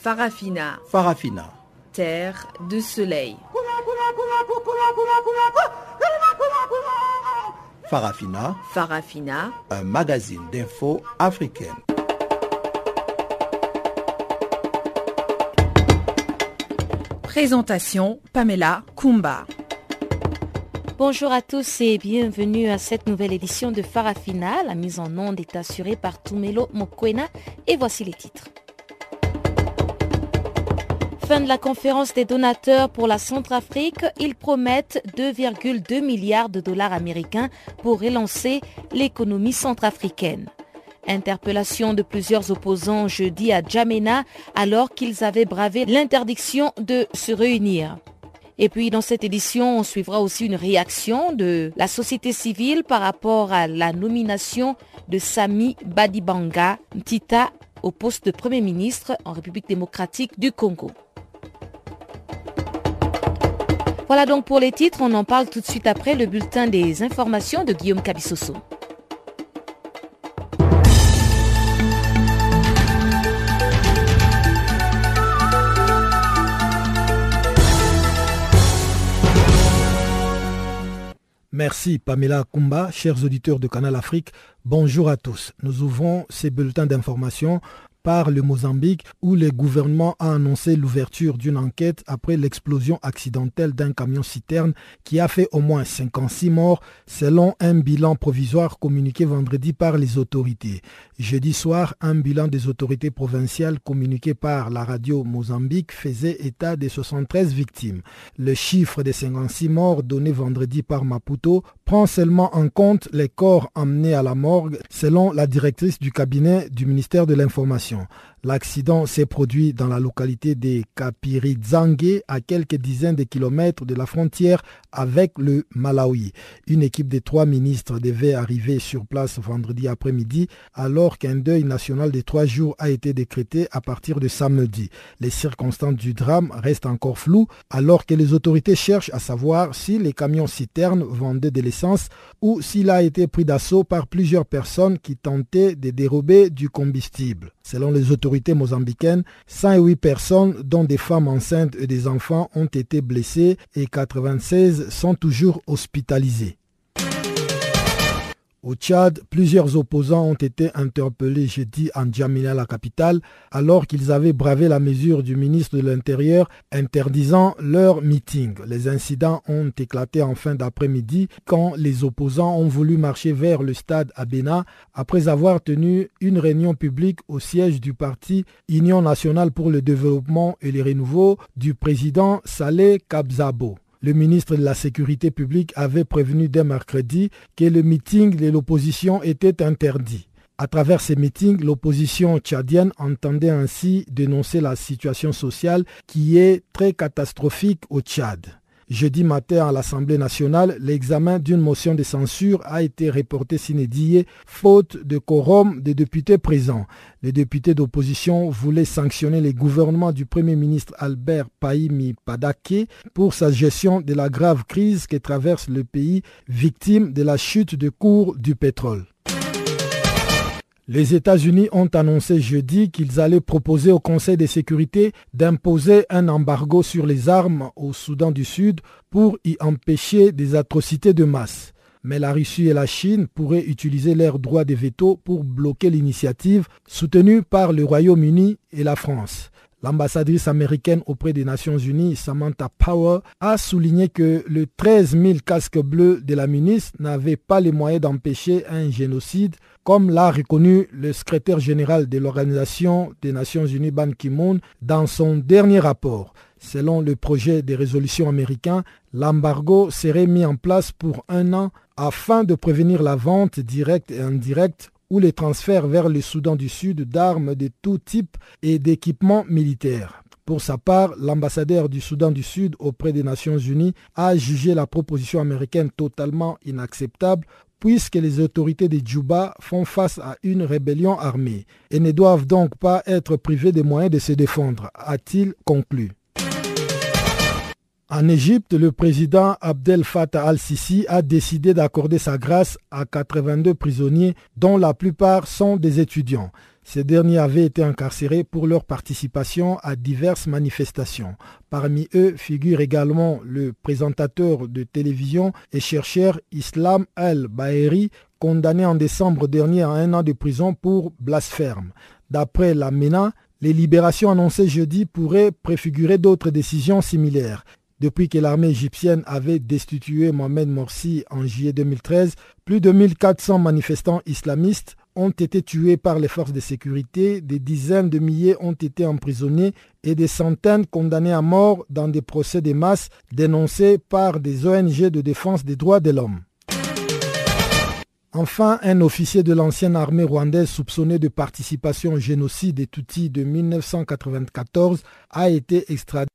Farafina. Farafina. Terre de soleil. Farafina. Farafina. Un magazine d'infos africaine. Présentation Pamela Kumba. Bonjour à tous et bienvenue à cette nouvelle édition de Farafina. La mise en onde est assurée par Tumelo Mokwena et voici les titres. Fin de la conférence des donateurs pour la Centrafrique, ils promettent 2,2 milliards de dollars américains pour relancer l'économie centrafricaine. Interpellation de plusieurs opposants jeudi à Djamena alors qu'ils avaient bravé l'interdiction de se réunir. Et puis dans cette édition, on suivra aussi une réaction de la société civile par rapport à la nomination de Sami Badibanga Ntita au poste de Premier ministre en République démocratique du Congo. Voilà donc pour les titres, on en parle tout de suite après le bulletin des informations de Guillaume Cabissoso. Merci Pamela Kumba, chers auditeurs de Canal Afrique, bonjour à tous. Nous ouvrons ces bulletins d'information le Mozambique où le gouvernement a annoncé l'ouverture d'une enquête après l'explosion accidentelle d'un camion citerne qui a fait au moins 56 morts selon un bilan provisoire communiqué vendredi par les autorités. Jeudi soir, un bilan des autorités provinciales communiqué par la radio Mozambique faisait état de 73 victimes. Le chiffre des 56 morts donné vendredi par Maputo prend seulement en compte les corps emmenés à la morgue selon la directrice du cabinet du ministère de l'Information gens L'accident s'est produit dans la localité de Kapirizangue, à quelques dizaines de kilomètres de la frontière avec le Malawi. Une équipe de trois ministres devait arriver sur place vendredi après-midi, alors qu'un deuil national de trois jours a été décrété à partir de samedi. Les circonstances du drame restent encore floues, alors que les autorités cherchent à savoir si les camions citernes vendaient de l'essence ou s'il a été pris d'assaut par plusieurs personnes qui tentaient de dérober du combustible. Selon les autorités mozambicaines, 108 personnes, dont des femmes enceintes et des enfants, ont été blessées et 96 sont toujours hospitalisées. Au Tchad, plusieurs opposants ont été interpellés jeudi en Djamina, la capitale, alors qu'ils avaient bravé la mesure du ministre de l'Intérieur interdisant leur meeting. Les incidents ont éclaté en fin d'après-midi quand les opposants ont voulu marcher vers le stade Abena après avoir tenu une réunion publique au siège du parti Union nationale pour le développement et les renouveaux du président Saleh Kabzabo. Le ministre de la Sécurité publique avait prévenu dès mercredi que le meeting de l'opposition était interdit. À travers ces meetings, l'opposition tchadienne entendait ainsi dénoncer la situation sociale qui est très catastrophique au Tchad. Jeudi matin à l'Assemblée nationale, l'examen d'une motion de censure a été reporté s'inédié faute de quorum des députés présents. Les députés d'opposition voulaient sanctionner les gouvernements du Premier ministre Albert Paimi Padake pour sa gestion de la grave crise que traverse le pays, victime de la chute de cours du pétrole. Les États-Unis ont annoncé jeudi qu'ils allaient proposer au Conseil de sécurité d'imposer un embargo sur les armes au Soudan du Sud pour y empêcher des atrocités de masse. Mais la Russie et la Chine pourraient utiliser leur droit de veto pour bloquer l'initiative soutenue par le Royaume-Uni et la France. L'ambassadrice américaine auprès des Nations Unies, Samantha Power, a souligné que le 13 000 casques bleus de la ministre n'avaient pas les moyens d'empêcher un génocide, comme l'a reconnu le secrétaire général de l'Organisation des Nations Unies Ban Ki-moon dans son dernier rapport. Selon le projet de résolution américain, l'embargo serait mis en place pour un an afin de prévenir la vente directe et indirecte ou les transferts vers le Soudan du Sud d'armes de tout type et d'équipements militaires. Pour sa part, l'ambassadeur du Soudan du Sud auprès des Nations Unies a jugé la proposition américaine totalement inacceptable puisque les autorités de Djouba font face à une rébellion armée et ne doivent donc pas être privées des moyens de se défendre, a-t-il conclu. En Égypte, le président Abdel Fattah al-Sisi a décidé d'accorder sa grâce à 82 prisonniers dont la plupart sont des étudiants. Ces derniers avaient été incarcérés pour leur participation à diverses manifestations. Parmi eux figure également le présentateur de télévision et chercheur Islam El-Baheri, condamné en décembre dernier à un an de prison pour blasphème. D'après la MENA, les libérations annoncées jeudi pourraient préfigurer d'autres décisions similaires. Depuis que l'armée égyptienne avait destitué Mohamed Morsi en juillet 2013, plus de 1400 manifestants islamistes ont été tués par les forces de sécurité, des dizaines de milliers ont été emprisonnés et des centaines condamnés à mort dans des procès de masse dénoncés par des ONG de défense des droits de l'homme. Enfin, un officier de l'ancienne armée rwandaise soupçonné de participation au génocide des Tutsis de 1994 a été extradé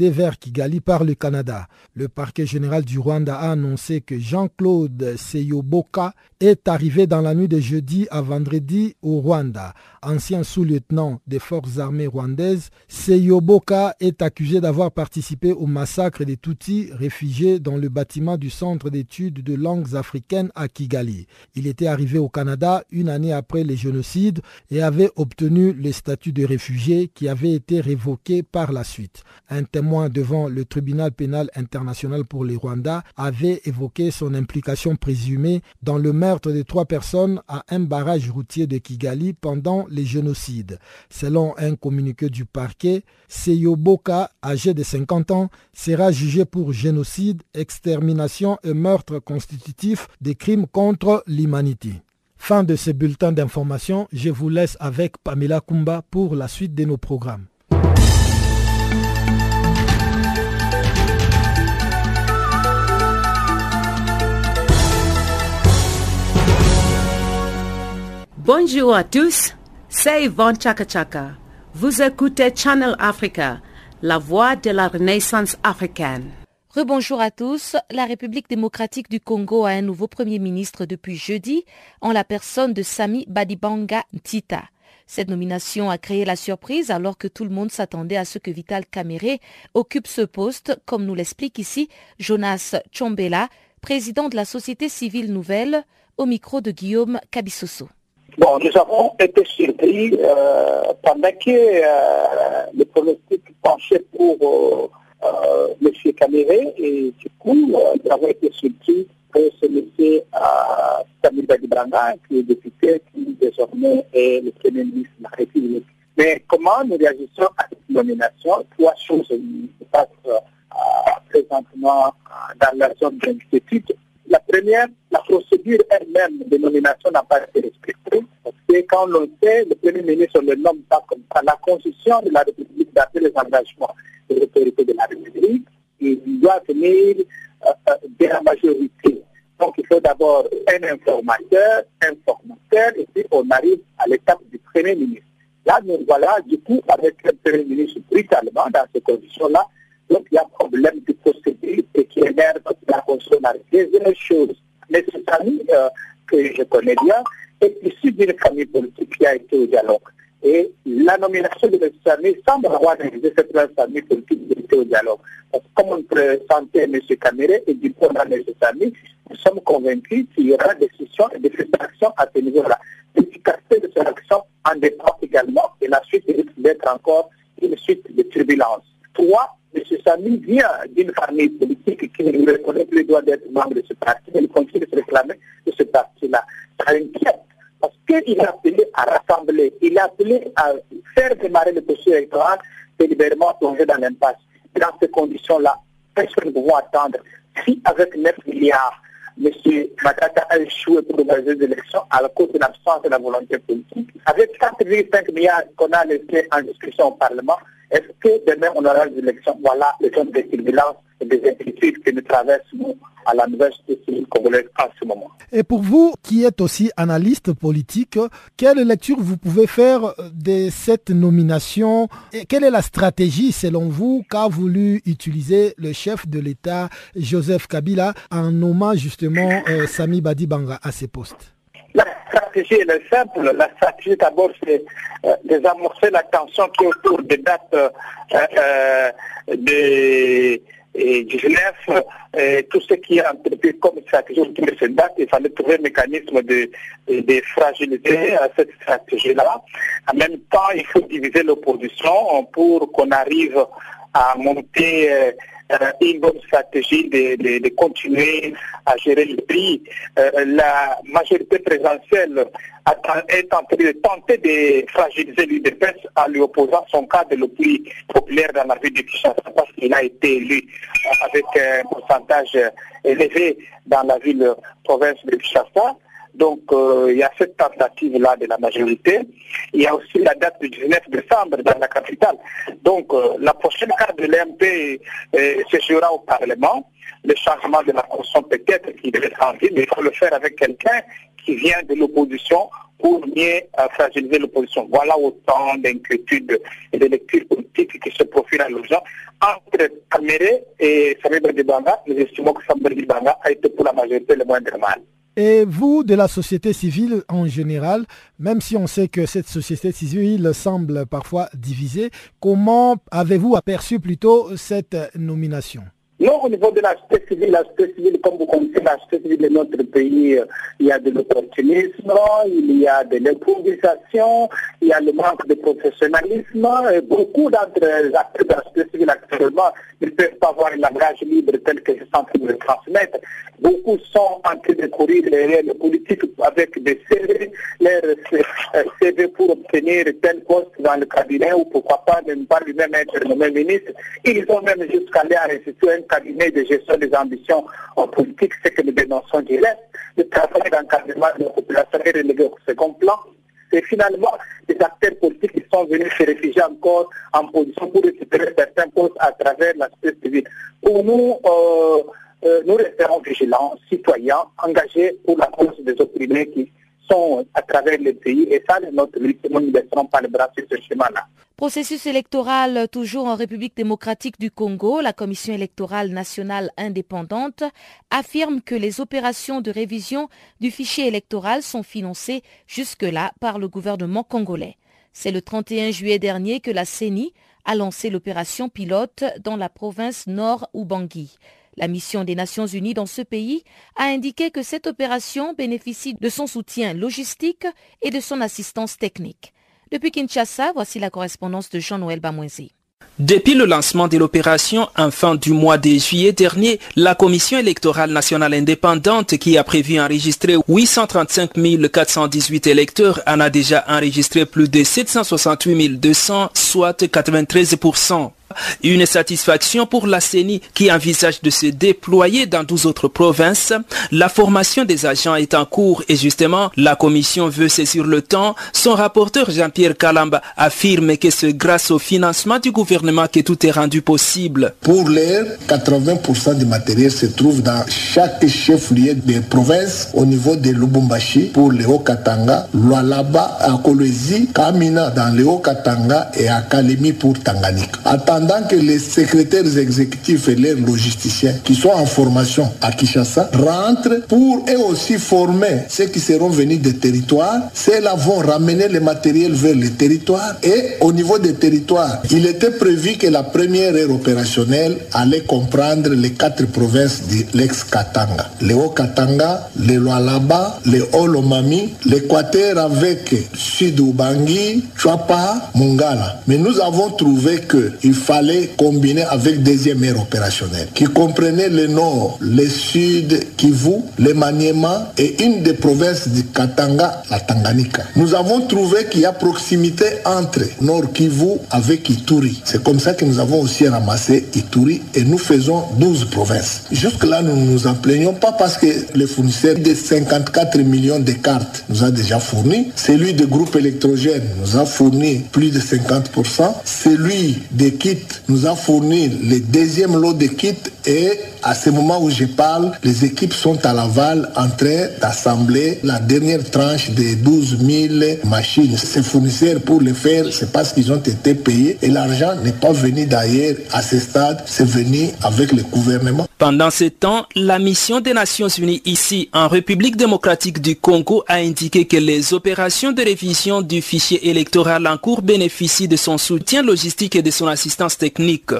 vers Kigali par le Canada. Le parquet général du Rwanda a annoncé que Jean-Claude Seyoboka est arrivé dans la nuit de jeudi à vendredi au Rwanda. Ancien sous-lieutenant des forces armées rwandaises, Seyoboka est accusé d'avoir participé au massacre des Tutsis réfugiés dans le bâtiment du Centre d'études de langues africaines à Kigali. Il était arrivé au Canada une année après les génocides et avait obtenu le statut de réfugié qui avait été révoqué par la suite. Un témoin devant le tribunal pénal international pour les Rwandais avait évoqué son implication présumée dans le meurtre de trois personnes à un barrage routier de Kigali pendant les génocides. Selon un communiqué du parquet, Seyo Boka, âgé de 50 ans, sera jugé pour génocide, extermination et meurtre constitutif des crimes contre l'humanité. Fin de ce bulletin d'information, je vous laisse avec Pamela Kumba pour la suite de nos programmes. Bonjour à tous, c'est Yvonne Chaka. Vous écoutez Channel Africa, la voix de la renaissance africaine. Rebonjour à tous. La République démocratique du Congo a un nouveau Premier ministre depuis jeudi, en la personne de Sami Badibanga Ntita. Cette nomination a créé la surprise alors que tout le monde s'attendait à ce que Vital Kamere occupe ce poste, comme nous l'explique ici Jonas Chombela, président de la société civile nouvelle, au micro de Guillaume Cabissoso. Bon, nous avons été surpris euh, pendant que euh, le pronostic penchait pour euh, M. Caméré et du coup, nous avons été surpris pour ce monsieur euh, Samuel Badibranga, qui est député, qui désormais est le Premier ministre de la République. Mais comment nous réagissons à cette nomination? Trois choses se passent présentement dans la zone d'inquiétude. La première, la procédure elle-même de nomination n'a pas été respectée. Parce que quand on sait, le Premier ministre ne nomme pas comme ça. La Constitution de la République date les engagements de l'autorité de la République. Il doit venir euh, de la majorité. Donc il faut d'abord un informateur, un formateur, et puis on arrive à l'étape du Premier ministre. Là, nous voilà, du coup, avec le Premier ministre brutalement dans ces conditions-là, donc il y a problème de procédure qui émerge de la consommateur. Deuxième chose, M. Samy, euh, que je connais bien, est issu d'une famille politique qui a été au dialogue. Et la nomination de M. Samy semble avoir réalisé cette famille politique qui a été au dialogue. Comme on présentait M. Caméré et du on a M. Samy, nous sommes convaincus qu'il y aura des décisions et des actions à ce niveau-là. L'efficacité de cette action en dépend également et la suite risque d'être encore une suite de turbulences. Trois, M. Samy vient d'une famille politique qui ne reconnaît plus le droit d'être membre de ce parti, mais il continue de se réclamer de ce parti-là. Ça inquiète parce qu'il a appelé à rassembler, il a appelé à faire démarrer le processus électoral délibérément plongé dans l'impasse. Dans ces conditions-là, personne ne pouvons attendre si avec 9 milliards, M. Matata a échoué pour organiser des élections à cause de l'absence de la volonté politique, avec 4,5 milliards qu'on a laissés en discussion au Parlement, est-ce que demain on aura des élections Voilà les zones de turbulence et des inquiétudes que nous traversons à la nouvelle société congolaise en ce moment. Et pour vous, qui êtes aussi analyste politique, quelle lecture vous pouvez faire de cette nomination et Quelle est la stratégie, selon vous, qu'a voulu utiliser le chef de l'État, Joseph Kabila, en nommant justement euh, Sami Badibanga à ses postes? La stratégie est simple. La stratégie d'abord c'est euh, désamorcer la tension qui est autour des dates euh, euh, des tout ce qui est entrepris comme stratégie autour de cette date, il fallait trouver un mécanisme de, fragilité à cette stratégie-là. En même temps, il faut diviser l'opposition pour qu'on arrive à monter une bonne stratégie de, de, de, continuer à gérer le prix. Euh, la majorité présidentielle est en train de tenter de fragiliser l'UDPS en lui opposant son cadre le plus populaire dans la ville de Kinshasa parce qu'il a été élu avec un pourcentage élevé dans la ville province de Kinshasa. Donc, euh, il y a cette tentative-là de la majorité. Il y a aussi la date du 19 décembre dans la capitale. Donc, euh, la prochaine carte de l'MP euh, se jouera au Parlement. Le changement de la Constitution peut-être qui devait être mais il faut le faire avec quelqu'un qui vient de l'opposition pour mieux fragiliser l'opposition. Voilà autant d'inquiétudes et de lectures politiques qui se profilent à l'urgence. Entre Kamere et Samir Dibanga, nous estimons que Samir Dibanga a été pour la majorité le moindre mal. Et vous, de la société civile en général, même si on sait que cette société civile semble parfois divisée, comment avez-vous aperçu plutôt cette nomination? Non, au niveau de la société civile, la société civile, comme vous connaissez, la société civile de notre pays, il y a de l'opportunisme, il y a de l'improvisation, il y a le manque de professionnalisme. Beaucoup d'entre les acteurs de la société civile actuellement ne peuvent pas avoir un langage libre tel que je suis en train de le transmettre. Beaucoup sont en train de courir derrière les politiques avec des CV, leurs CV pour obtenir tel poste dans le cabinet ou pourquoi pas ne pas lui-même être nommé ministre. Ils ont même jusqu'à aller à restituer un cabinet de gestion des ambitions en politique, ce que nous dénonçons direct. Le travail d'encadrement de la population est relégué au second plan. C'est finalement des acteurs politiques qui sont venus se réfugier encore en position pour récupérer certains postes à travers la société civile. Pour nous, euh, euh, nous resterons vigilants, citoyens, engagés pour la cause des opprimés qui à travers le pays. Et ça, nous ne laisserons pas le bras sur ce chemin-là. Processus électoral toujours en République démocratique du Congo, la Commission électorale nationale indépendante affirme que les opérations de révision du fichier électoral sont financées jusque-là par le gouvernement congolais. C'est le 31 juillet dernier que la CENI a lancé l'opération pilote dans la province Nord Ubangi. La mission des Nations Unies dans ce pays a indiqué que cette opération bénéficie de son soutien logistique et de son assistance technique. Depuis Kinshasa, voici la correspondance de Jean-Noël Bamouenzi. Depuis le lancement de l'opération en fin du mois de juillet dernier, la Commission électorale nationale indépendante qui a prévu enregistrer 835 418 électeurs en a déjà enregistré plus de 768 200, soit 93%. Une satisfaction pour la CENI qui envisage de se déployer dans 12 autres provinces. La formation des agents est en cours et justement, la commission veut saisir le temps. Son rapporteur Jean-Pierre Kalamba affirme que c'est grâce au financement du gouvernement que tout est rendu possible. Pour l'air, 80% du matériel se trouve dans chaque chef-lieu des provinces au niveau de Lubumbashi pour le Haut-Katanga, Lualaba à Kamina dans le Haut-Katanga et à Kalemi pour Tanganyika pendant que les secrétaires exécutifs et leurs logisticiens qui sont en formation à Kinshasa rentrent pour eux aussi former ceux qui seront venus des territoires. Ceux-là vont ramener le matériel vers les territoires et au niveau des territoires, il était prévu que la première ère opérationnelle allait comprendre les quatre provinces de l'ex-Katanga. Le Haut-Katanga, le Lualaba, le Haut-Lomami, l'Équateur avec Sud-Ubangi, Chouapa, Mungala. Mais nous avons trouvé qu'il fallait fallait combiner avec deuxième ère opérationnelle qui comprenait le nord, le sud Kivu, le Maniema et une des provinces du Katanga, la Tanganyika. Nous avons trouvé qu'il y a proximité entre Nord Kivu avec Ituri. C'est comme ça que nous avons aussi ramassé Ituri et nous faisons 12 provinces. Jusque-là, nous ne nous en plaignons pas parce que le fournisseur de 54 millions de cartes nous a déjà fourni. Celui de groupe électrogène nous a fourni plus de 50%. Celui des kits nous a fourni le deuxième lot de kits et à ce moment où je parle, les équipes sont à Laval en train d'assembler la dernière tranche de 12 000 machines. Ces fournisseurs, pour le faire, c'est parce qu'ils ont été payés et l'argent n'est pas venu d'ailleurs à ce stade, c'est venu avec le gouvernement. Pendant ce temps, la mission des Nations Unies ici en République démocratique du Congo a indiqué que les opérations de révision du fichier électoral en cours bénéficient de son soutien logistique et de son assistance technique.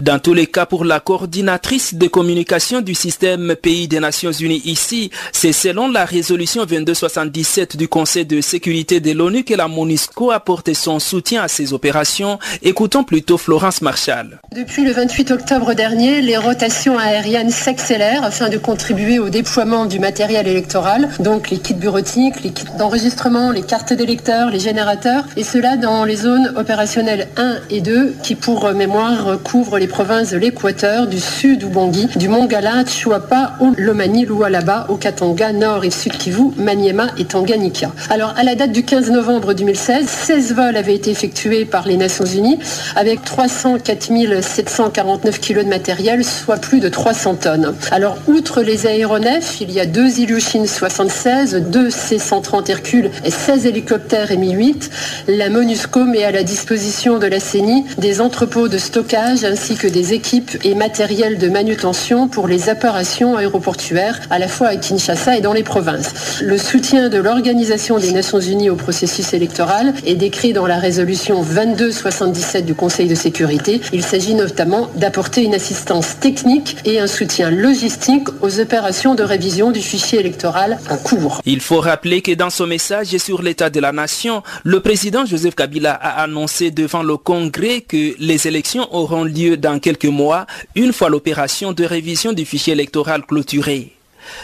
Dans tous les cas, pour la coordinatrice de communication du système pays des Nations Unies ici, c'est selon la résolution 2277 du Conseil de sécurité de l'ONU que la MONUSCO a porté son soutien à ces opérations. Écoutons plutôt Florence Marshall. Depuis le 28 octobre dernier, les rotations aériennes s'accélèrent afin de contribuer au déploiement du matériel électoral, donc les kits bureautiques, les kits d'enregistrement, les cartes d'électeurs, les générateurs, et cela dans les zones opérationnelles 1 et 2 qui, pour mémoire, couvrent les provinces de l'Équateur, du Sud Ubangi, du Mongala, Chuapa, Lomani, Lualaba, Okatanga, Nord et Sud Kivu, Maniema et Tanganyika. Alors, à la date du 15 novembre 2016, 16 vols avaient été effectués par les Nations Unies avec 304 749 kg de matériel, soit plus de 300 tonnes. Alors, outre les aéronefs, il y a deux Ilyushin 76, deux C-130 Hercule et 16 hélicoptères Mi-8. La MONUSCO met à la disposition de la CENI des entrepôts de stockage ainsi que des équipes et matériel de manutention pour les opérations aéroportuaires à la fois à Kinshasa et dans les provinces. Le soutien de l'Organisation des Nations Unies au processus électoral est décrit dans la résolution 2277 du Conseil de sécurité. Il s'agit notamment d'apporter une assistance technique et un soutien logistique aux opérations de révision du fichier électoral en cours. Il faut rappeler que dans son message sur l'état de la nation, le président Joseph Kabila a annoncé devant le Congrès que les élections auront lieu dans quelques mois, une fois l'opération de révision du fichier électoral clôturée.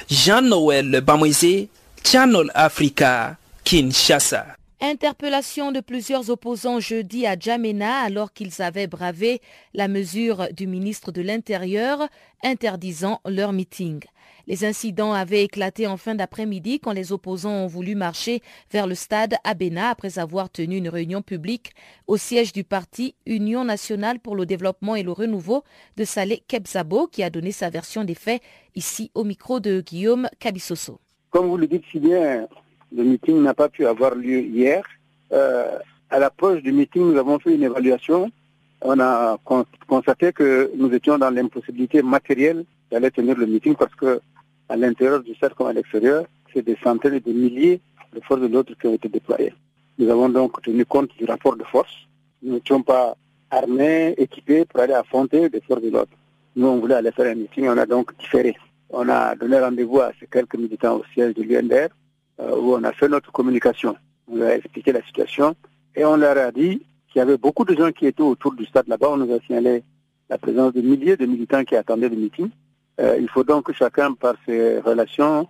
Jean-Noël Bamoisé, Channel Africa, Kinshasa. Interpellation de plusieurs opposants jeudi à Djamena alors qu'ils avaient bravé la mesure du ministre de l'Intérieur interdisant leur meeting. Les incidents avaient éclaté en fin d'après-midi quand les opposants ont voulu marcher vers le stade Abena après avoir tenu une réunion publique au siège du parti Union nationale pour le développement et le renouveau de Saleh Kebzabo qui a donné sa version des faits ici au micro de Guillaume Cabissoso. Comme vous le dites si bien, le meeting n'a pas pu avoir lieu hier. Euh, à l'approche du meeting, nous avons fait une évaluation. On a constaté que nous étions dans l'impossibilité matérielle d'aller tenir le meeting parce que à l'intérieur du stade comme à l'extérieur, c'est des centaines et des milliers de forces de l'autre qui ont été déployées. Nous avons donc tenu compte du rapport de force. Nous n'étions pas armés, équipés pour aller affronter des forces de l'autre. Nous, on voulait aller faire un meeting, on a donc différé. On a donné rendez-vous à ces quelques militants au siège de l'UNDR, euh, où on a fait notre communication. On leur a expliqué la situation et on leur a dit qu'il y avait beaucoup de gens qui étaient autour du stade là-bas. On nous a signalé la présence de milliers de militants qui attendaient le meeting. Euh, il faut donc que chacun, par ses relations,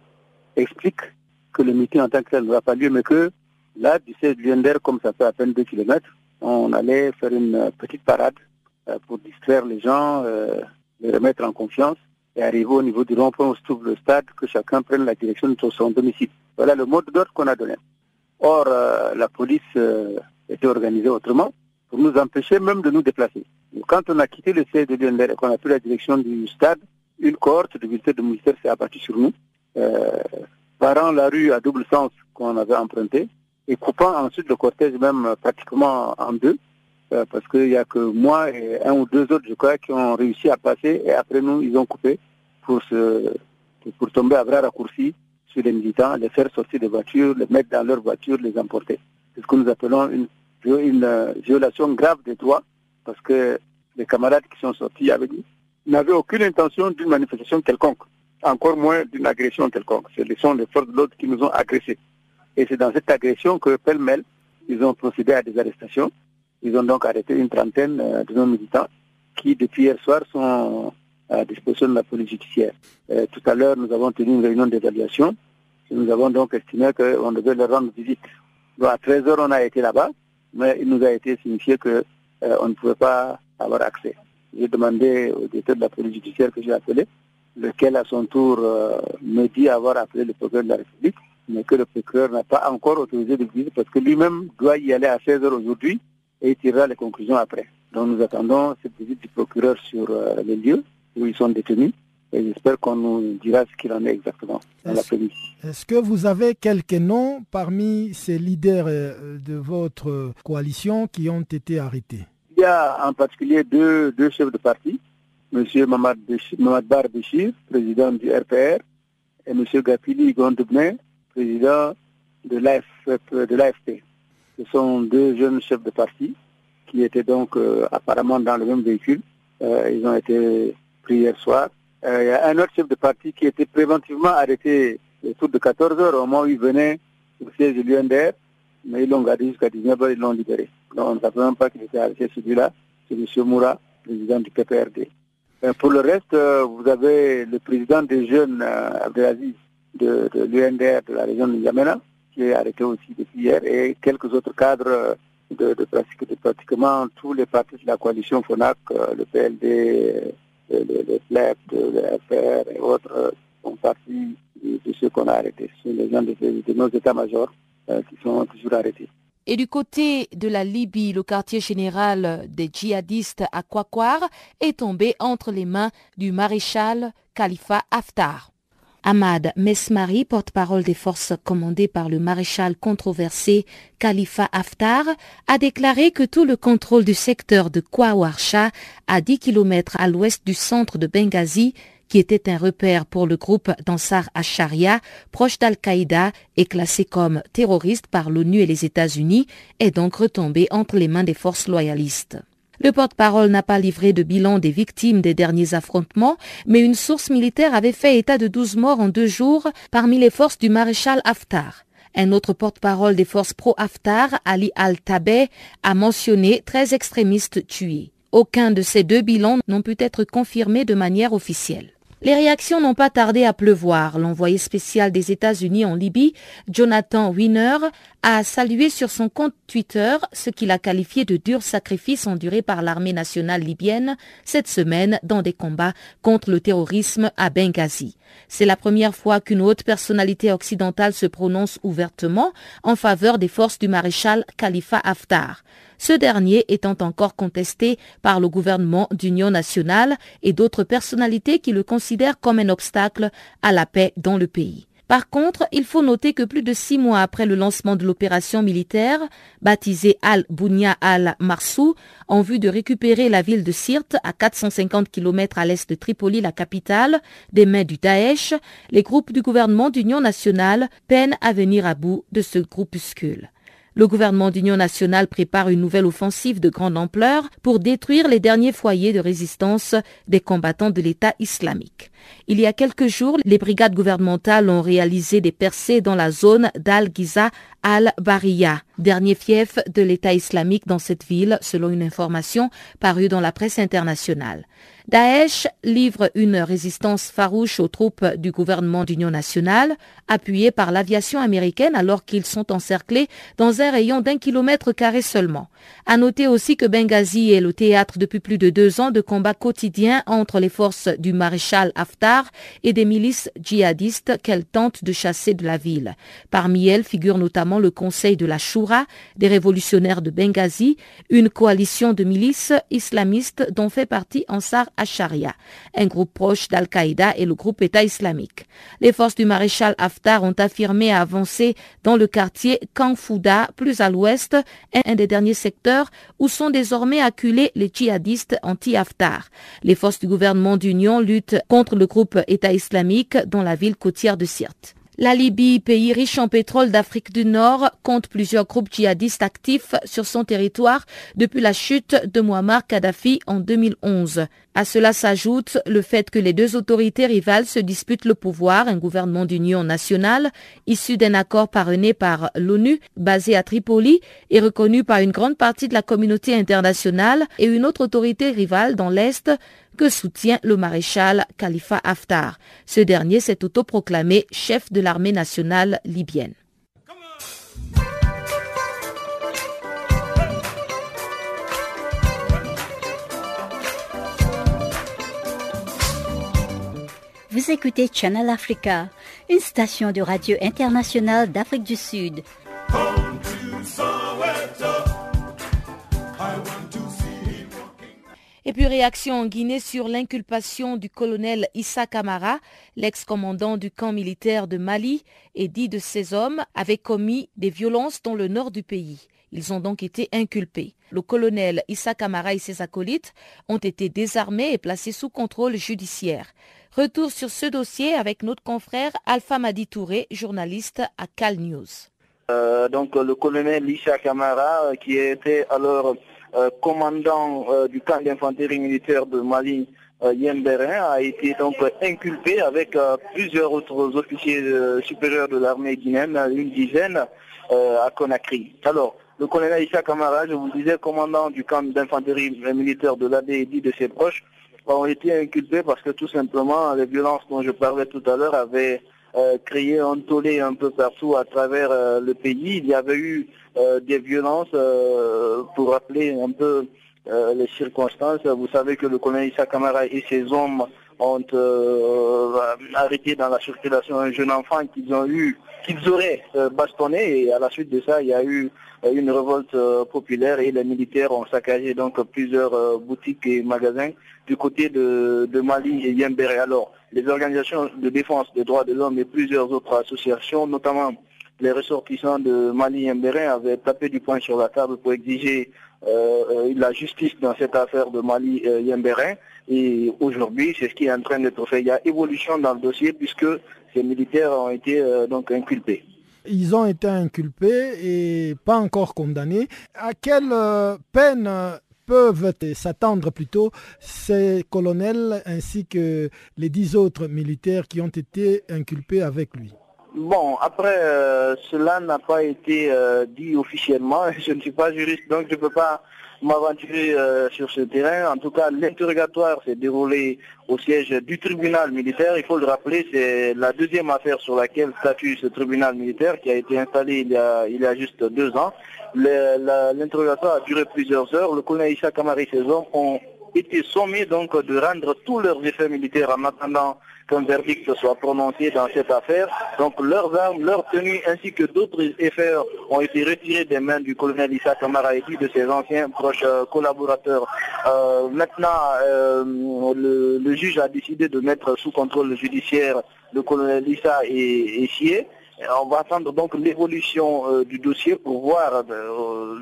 explique que le meeting en tant que tel ne va pas lieu, mais que là, du siège de l'UNDR, comme ça fait à peine 2 km, on allait faire une petite parade euh, pour distraire les gens, les remettre en confiance et arriver au niveau du rond-point où se trouve le stade, que chacun prenne la direction de son domicile. Voilà le mode d'ordre qu'on a donné. Or, euh, la police euh, était organisée autrement pour nous empêcher même de nous déplacer. Quand on a quitté le siège de l'UNDR et qu'on a pris la direction du stade, une cohorte de militaires de ministère s'est abattue sur nous, euh, parant la rue à double sens qu'on avait emprunté et coupant ensuite le cortège même pratiquement en deux, parce qu'il n'y a que moi et un ou deux autres, je crois, qui ont réussi à passer et après nous, ils ont coupé pour, pour tomber à bras raccourcis sur les militants, les faire sortir des voitures, les mettre dans leurs voitures, les emporter. C'est ce que nous appelons une, violation grave des droits, parce que les camarades qui sont sortis avec nous n'avaient aucune intention d'une manifestation quelconque, encore moins d'une agression quelconque. Ce sont les forces de l'ordre qui nous ont agressés. Et c'est dans cette agression que, pêle-mêle, ils ont procédé à des arrestations. Ils ont donc arrêté une trentaine de nos militants qui, depuis hier soir, sont à disposition de la police judiciaire. Euh, tout à l'heure, nous avons tenu une réunion d'évaluation nous avons donc estimé qu'on devait leur rendre visite. À 13 heures, on a été là-bas, mais il nous a été signifié qu'on euh, ne pouvait pas avoir accès. J'ai demandé au directeur de la police judiciaire que j'ai appelé, lequel à son tour euh, me dit avoir appelé le procureur de la République, mais que le procureur n'a pas encore autorisé de visite parce que lui-même doit y aller à 16 heures aujourd'hui et il tirera les conclusions après. Donc nous attendons cette visite du procureur sur les lieux où ils sont détenus. Et j'espère qu'on nous dira ce qu'il en est exactement dans l'après-midi. Est-ce que vous avez quelques noms parmi ces leaders euh, de votre coalition qui ont été arrêtés? Il y a en particulier deux, deux chefs de parti, M. Mamad, Bar Béchir, président du RPR, et M. Gapili Gondoubne, président de l'AFP. Ce sont deux jeunes chefs de parti qui étaient donc euh, apparemment dans le même véhicule ils ont été pris hier soir. il y a un autre chef de parti qui était préventivement arrêté autour de 14 heures au moment où il venait au siège de l'UNDR, mais ils l'ont gardé jusqu'à 19 heures, ils l'ont libéré. Donc on ne savait même pas qu'il était arrêté celui-là, c'est M. Moura, président du PPRD. pour le reste, vous avez le président des jeunes, Abdelaziz, de, l'UNDR de la région de Yamena, qui est arrêté aussi depuis hier, et quelques autres cadres de, de, de pratiquement tous les partis de la coalition FONAC, euh, le PLD, le, le, FLEP, le FR et autres font partie de, ceux qu'on a arrêtés. Ce les gens de, nos états-majors euh, arrêtés. Et du côté de la Libye, le quartier général des djihadistes à Kwakwar est tombé entre les mains du maréchal Khalifa Haftar. Ahmad Mesmari, porte-parole des forces commandées par le maréchal controversé Khalifa Haftar, a déclaré que tout le contrôle du secteur de Kwawarsha, à 10 km à l'ouest du centre de Benghazi, qui était un repère pour le groupe d'Ansar Asharia, proche d'Al-Qaïda et classé comme terroriste par l'ONU et les États-Unis, est donc retombé entre les mains des forces loyalistes. Le porte-parole n'a pas livré de bilan des victimes des derniers affrontements, mais une source militaire avait fait état de 12 morts en deux jours parmi les forces du maréchal Haftar. Un autre porte-parole des forces pro-Haftar, Ali Al-Tabeh, a mentionné 13 extrémistes tués. Aucun de ces deux bilans n'ont pu être confirmés de manière officielle. Les réactions n'ont pas tardé à pleuvoir. L'envoyé spécial des États-Unis en Libye, Jonathan Wiener, a salué sur son compte Twitter ce qu'il a qualifié de durs sacrifices endurés par l'armée nationale libyenne cette semaine dans des combats contre le terrorisme à Benghazi. C'est la première fois qu'une haute personnalité occidentale se prononce ouvertement en faveur des forces du maréchal Khalifa Haftar ce dernier étant encore contesté par le gouvernement d'union nationale et d'autres personnalités qui le considèrent comme un obstacle à la paix dans le pays. Par contre, il faut noter que plus de six mois après le lancement de l'opération militaire, baptisée Al-Bounia al-Marsou, en vue de récupérer la ville de Sirte à 450 km à l'est de Tripoli, la capitale, des mains du Daesh, les groupes du gouvernement d'union nationale peinent à venir à bout de ce groupuscule. Le gouvernement d'union nationale prépare une nouvelle offensive de grande ampleur pour détruire les derniers foyers de résistance des combattants de l'État islamique. Il y a quelques jours, les brigades gouvernementales ont réalisé des percées dans la zone d'Al-Giza al-Bariya, dernier fief de l'État islamique dans cette ville, selon une information parue dans la presse internationale. Daesh livre une résistance farouche aux troupes du gouvernement d'union nationale, appuyées par l'aviation américaine alors qu'ils sont encerclés dans un rayon d'un kilomètre carré seulement. À noter aussi que Benghazi est le théâtre depuis plus de deux ans de combats quotidiens entre les forces du maréchal Haftar et des milices djihadistes qu'elle tente de chasser de la ville. Parmi elles figure notamment le Conseil de la Shura, des révolutionnaires de Benghazi, une coalition de milices islamistes dont fait partie Ansar Asharia, un groupe proche d'Al-Qaïda et le groupe État islamique. Les forces du maréchal Haftar ont affirmé avancer dans le quartier Kanfouda, plus à l'ouest, un des derniers secteurs où sont désormais acculés les djihadistes anti-Haftar. Les forces du gouvernement d'union luttent contre le groupe État islamique dans la ville côtière de Sirte. La Libye, pays riche en pétrole d'Afrique du Nord, compte plusieurs groupes djihadistes actifs sur son territoire depuis la chute de Muammar Kadhafi en 2011. À cela s'ajoute le fait que les deux autorités rivales se disputent le pouvoir, un gouvernement d'union nationale issu d'un accord parrainé par l'ONU basé à Tripoli et reconnu par une grande partie de la communauté internationale et une autre autorité rivale dans l'Est que soutient le maréchal Khalifa Haftar. Ce dernier s'est autoproclamé chef de l'armée nationale libyenne. Vous écoutez Channel Africa, une station de radio internationale d'Afrique du Sud. Et puis réaction en Guinée sur l'inculpation du colonel Issa Kamara, l'ex-commandant du camp militaire de Mali, et dit de ses hommes avaient commis des violences dans le nord du pays. Ils ont donc été inculpés. Le colonel Issa Kamara et ses acolytes ont été désarmés et placés sous contrôle judiciaire. Retour sur ce dossier avec notre confrère Alpha Madi Touré, journaliste à Cal News. Euh, donc le colonel Issa Kamara, euh, qui était alors commandant du camp d'infanterie militaire de Mali, Yemberin, a été donc inculpé avec plusieurs autres officiers supérieurs de l'armée guinéenne, une dizaine, à Conakry. Alors, le colonel Issa Kamara, je vous disais, commandant du camp d'infanterie militaire de l'AD et de ses proches, ont été inculpés parce que tout simplement les violences dont je parlais tout à l'heure avaient euh, créé un un peu partout à travers euh, le pays. Il y avait eu euh, des violences, pour rappeler un peu les circonstances. Vous savez que le colonel Issa Kamara et ses hommes ont arrêté dans la circulation un jeune enfant qu'ils ont eu, qu'ils auraient bastonné et à la suite de ça, il y a eu une révolte populaire et les militaires ont saccagé donc plusieurs boutiques et magasins du côté de, Mali et Yembéré. Alors, les organisations de défense des droits de l'homme et plusieurs autres associations, notamment les ressortissants de Mali et Yembéré, avaient tapé du poing sur la table pour exiger euh, la justice dans cette affaire de Mali et Yembéré. Et aujourd'hui, c'est ce qui est en train d'être fait. Il y a évolution dans le dossier puisque ces militaires ont été euh, donc inculpés. Ils ont été inculpés et pas encore condamnés. À quelle euh, peine peuvent s'attendre plutôt ces colonels ainsi que les dix autres militaires qui ont été inculpés avec lui? Bon, après, euh, cela n'a pas été euh, dit officiellement. Je ne suis pas juriste, donc je ne peux pas m'aventurer euh, sur ce terrain. En tout cas, l'interrogatoire s'est déroulé au siège du tribunal militaire. Il faut le rappeler, c'est la deuxième affaire sur laquelle statue ce tribunal militaire qui a été installé il y a, il y a juste deux ans. L'interrogatoire a duré plusieurs heures. Le colonel Issa Kamari et ses hommes ont été sommés donc de rendre tous leurs effets militaires en attendant qu'un verdict soit prononcé dans cette affaire. Donc leurs armes, leurs tenues ainsi que d'autres effets ont été retirés des mains du colonel Issa Kamara et de ses anciens proches euh, collaborateurs. Euh, maintenant, euh, le, juge a décidé de mettre sous contrôle judiciaire le colonel Issa et, et on va attendre donc l'évolution euh, du dossier pour voir euh,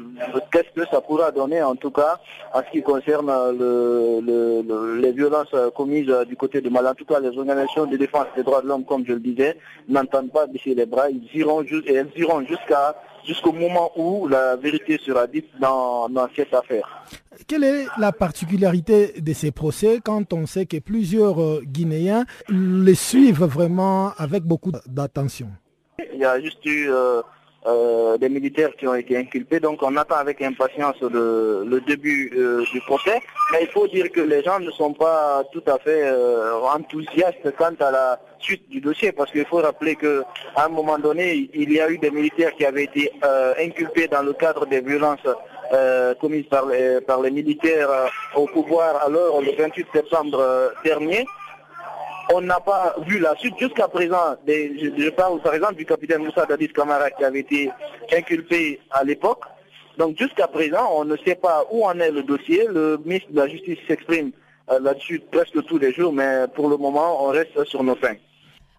qu'est-ce que ça pourra donner en tout cas en ce qui concerne les violences commises du côté de Mali. En tout cas, les organisations de défense des droits de l'homme, comme je le disais, n'entendent pas baisser les bras. Ils iront et elles iront jusqu'à jusqu'au moment où la vérité sera dite dans, cette affaire. Quelle est la particularité de ces procès quand on sait que plusieurs euh, Guinéens les suivent vraiment avec beaucoup d'attention? Il y a juste eu euh, euh, des militaires qui ont été inculpés, donc on attend avec impatience le, début euh, du procès. Mais il faut dire que les gens ne sont pas tout à fait enthousiastes quant à la suite du dossier, parce qu'il faut rappeler qu'à un moment donné, il y a eu des militaires qui avaient été inculpés dans le cadre des violences commises par les, par les militaires au pouvoir alors le 28 septembre dernier on n'a pas vu la suite jusqu'à présent. je, parle par exemple du capitaine Moussa Dadis Kamara qui avait été inculpé à l'époque. Donc jusqu'à présent, on ne sait pas où en est le dossier. Le ministre de la Justice s'exprime euh, là-dessus presque tous les jours, mais pour le moment, on reste sur nos fins.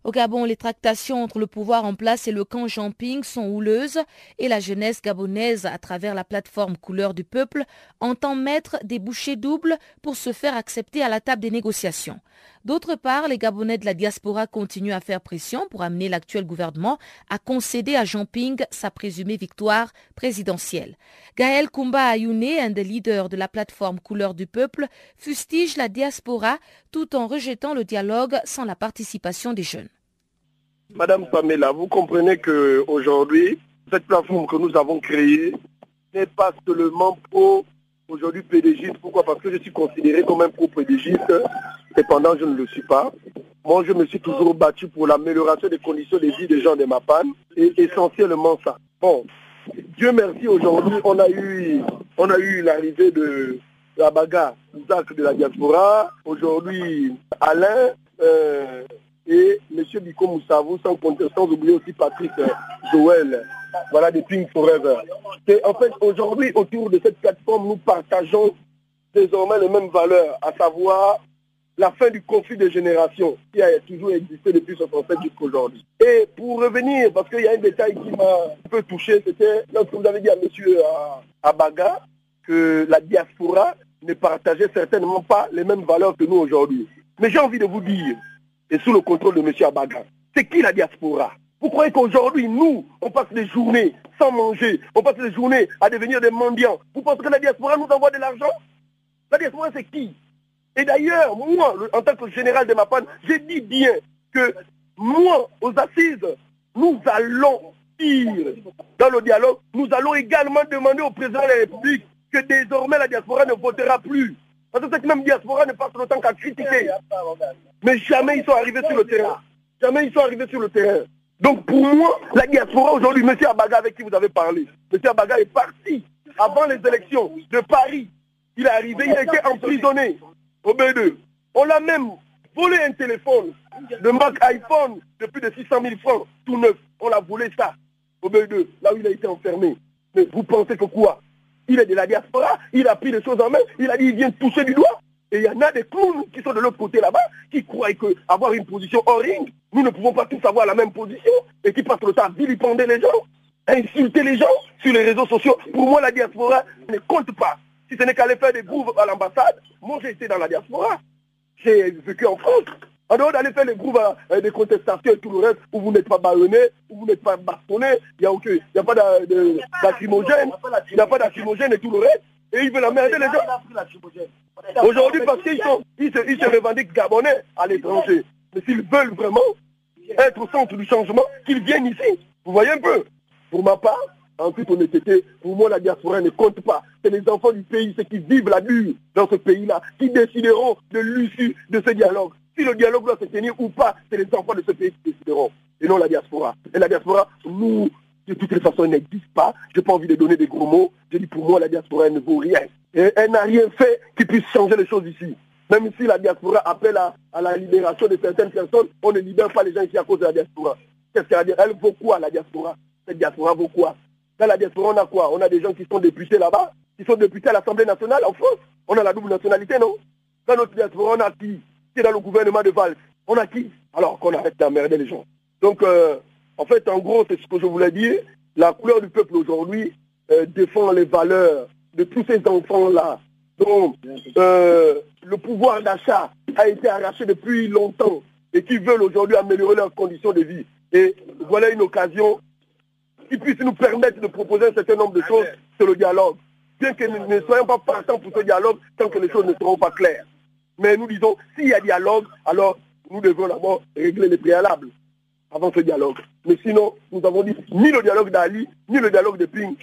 Au Gabon, les tractations entre le pouvoir en place et le camp Jamping sont houleuses et la jeunesse gabonaise, à travers la plateforme Couleur du Peuple, entend mettre des bouchées doubles pour se faire accepter à la table des négociations. D'autre part, les Gabonais de la diaspora continuent à faire pression pour amener l'actuel gouvernement à concéder à Jean Ping sa présumée victoire présidentielle. Gaël Kumba Ayouné, un des leaders de la plateforme Couleur du Peuple, fustige la diaspora tout en rejetant le dialogue sans la participation des jeunes. Madame Pamela, vous comprenez qu'aujourd'hui, cette plateforme que nous avons créée n'est pas seulement pour aujourd'hui pédégiste. Pourquoi? Parce que je suis considéré comme un pro-pédégiste, cependant je ne le suis pas. Moi, je me suis toujours battu pour l'amélioration des conditions de vie des gens de ma panne, et essentiellement ça. Bon, Dieu merci, aujourd'hui, on a eu, eu l'arrivée de la bagarre de la diaspora. Aujourd'hui, Alain euh, et M. Biko Moussavou, sans, sans oublier aussi Patrick euh, Joël voilà, des Pink Forever. en fait, aujourd'hui, autour de cette plateforme, nous partageons désormais les mêmes valeurs, à savoir la fin du conflit de génération qui a toujours existé depuis 67 jusqu'à aujourd'hui. Et pour revenir, parce qu'il y a un détail qui m'a un peu touché, c'était lorsque vous avez dit à M. Abaga que la diaspora ne partageait certainement pas les mêmes valeurs que nous aujourd'hui. Mais j'ai envie de vous dire, et sous le contrôle de M. Abaga, c'est qui la diaspora? Vous croyez qu'aujourd'hui, nous, on passe des journées sans manger, on passe des journées à devenir des mendiants? Vous pensez que la diaspora nous envoie de l'argent? La diaspora, c'est qui? Et d'ailleurs, moi, en tant que général de ma panne, j'ai dit bien que moi, aux assises, nous allons dire dans le dialogue, nous allons également demander au président de la République que désormais la diaspora ne votera plus. Parce que cette même diaspora ne passe le temps qu'à critiquer. Mais jamais ils sont arrivés sur le terrain. Jamais ils sont arrivés sur le terrain. Donc pour moi, la diaspora aujourd'hui, M. Abaga avec qui vous avez parlé, M. Abaga est parti avant les élections de Paris. Il est arrivé, il a été emprisonné au B2. On l'a même volé un téléphone de marque iPhone de plus de 600 000 francs, tout neuf. On l'a volé ça au B2, là où il a été enfermé. Mais vous pensez que quoi? Il est de la diaspora, il a pris les choses en main, il a dit il vient toucher du doigt. Et il y en a des clowns qui sont de l'autre côté là-bas, qui croient qu'avoir une position hors ring, nous ne pouvons pas tous avoir la même position, et qui passent le temps à vilipender les gens, à insulter les gens sur les réseaux sociaux. Pour moi, la diaspora ne compte pas. Si ce n'est qu'aller faire des groupes à l'ambassade, moi j'ai été dans la diaspora. J'ai vécu en France. En dehors d'aller faire les groupes euh, des contestations et tout le reste, où vous n'êtes pas ballonné, où vous n'êtes pas bastonné, il n'y a, a pas d'acrymogène, il n'y a pas d'acrymogène et tout le reste. Et ils veulent emmerder les gens. Aujourd'hui, parce qu'ils ils se, ils se revendiquent gabonais à l'étranger. Mais s'ils veulent vraiment être au centre du changement, qu'ils viennent ici. Vous voyez un peu Pour ma part, en toute honnêteté, pour moi, la diaspora ne compte pas. C'est les enfants du pays, ceux qui vivent la dure dans ce pays-là, qui décideront de l'issue de ce dialogue. Si le dialogue doit se tenir ou pas, c'est les enfants de ce pays qui décideront, et non la diaspora. Et la diaspora, nous, de toutes les façons, elle n'existe pas. Je n'ai pas envie de donner des gros mots. Je dis pour moi, la diaspora, elle ne vaut rien. Et elle n'a rien fait qui puisse changer les choses ici. Même si la diaspora appelle à, la libération de certaines personnes, on ne libère pas les gens ici à cause de la diaspora. Qu'est-ce qu'elle dire Elle vaut quoi, la diaspora? Cette diaspora vaut quoi? Dans la diaspora, on a quoi? On a des gens qui sont députés là-bas, qui sont députés à l'Assemblée nationale en France. On a la double nationalité, non? Dans notre diaspora, on a qui? Qui est dans le gouvernement de Valls On a qui? Alors qu'on arrête d'emmerder les gens. Donc, euh, en fait, en gros, c'est ce que je voulais dire. La couleur du peuple aujourd'hui euh, défend les valeurs de tous ces enfants-là dont euh, le pouvoir d'achat a été arraché depuis longtemps et qui veulent aujourd'hui améliorer leurs conditions de vie. Et voilà une occasion qui puisse nous permettre de proposer un certain nombre de choses sur le dialogue. Bien que nous ne soyons pas partants pour ce dialogue tant que les choses ne seront pas claires. Mais nous disons, s'il y a dialogue, alors nous devons d'abord régler les préalables avant ce dialogue. Mais sinon, nous avons dit, ni le dialogue d'Ali, ni le dialogue de Ping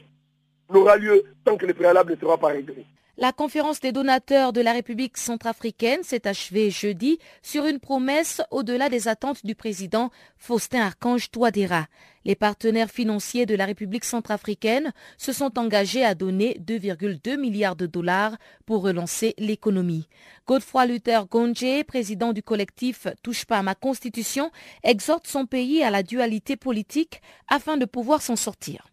n'aura lieu tant que les préalables ne seront pas réglés. La conférence des donateurs de la République centrafricaine s'est achevée jeudi sur une promesse au-delà des attentes du président Faustin Archange Touadéra. Les partenaires financiers de la République centrafricaine se sont engagés à donner 2,2 milliards de dollars pour relancer l'économie. Godefroy Luther Gonje, président du collectif Touche pas à ma constitution, exhorte son pays à la dualité politique afin de pouvoir s'en sortir.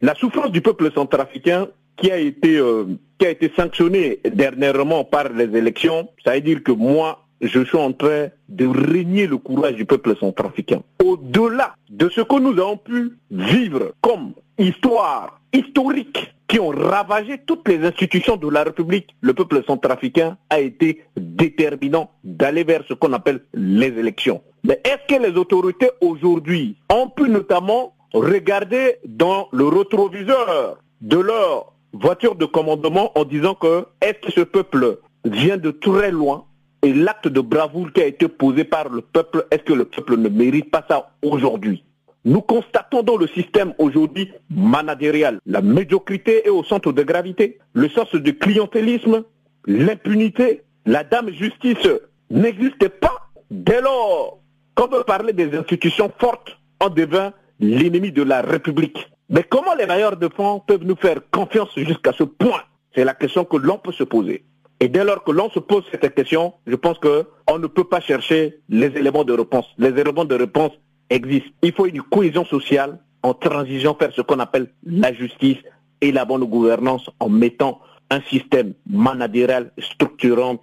La souffrance du peuple centrafricain qui a été euh, qui a été sanctionné dernièrement par les élections, ça veut dire que moi, je suis en train de régner le courage du peuple centrafricain. Au-delà de ce que nous avons pu vivre comme histoire historique qui ont ravagé toutes les institutions de la République, le peuple centrafricain a été déterminant d'aller vers ce qu'on appelle les élections. Mais est-ce que les autorités aujourd'hui ont pu notamment regarder dans le rétroviseur de leur voiture de commandement en disant que est-ce que ce peuple vient de très loin et l'acte de bravoure qui a été posé par le peuple, est-ce que le peuple ne mérite pas ça aujourd'hui? Nous constatons dans le système aujourd'hui managérial, la médiocrité est au centre de gravité, le sens de clientélisme, l'impunité, la dame justice n'existe pas. Dès lors qu'on veut parler des institutions fortes, on devient l'ennemi de la République. Mais comment les bailleurs de fonds peuvent nous faire confiance jusqu'à ce point? C'est la question que l'on peut se poser. Et dès lors que l'on se pose cette question, je pense qu'on ne peut pas chercher les éléments de réponse. Les éléments de réponse existent. Il faut une cohésion sociale en transigeant vers ce qu'on appelle la justice et la bonne gouvernance en mettant un système managérial structurant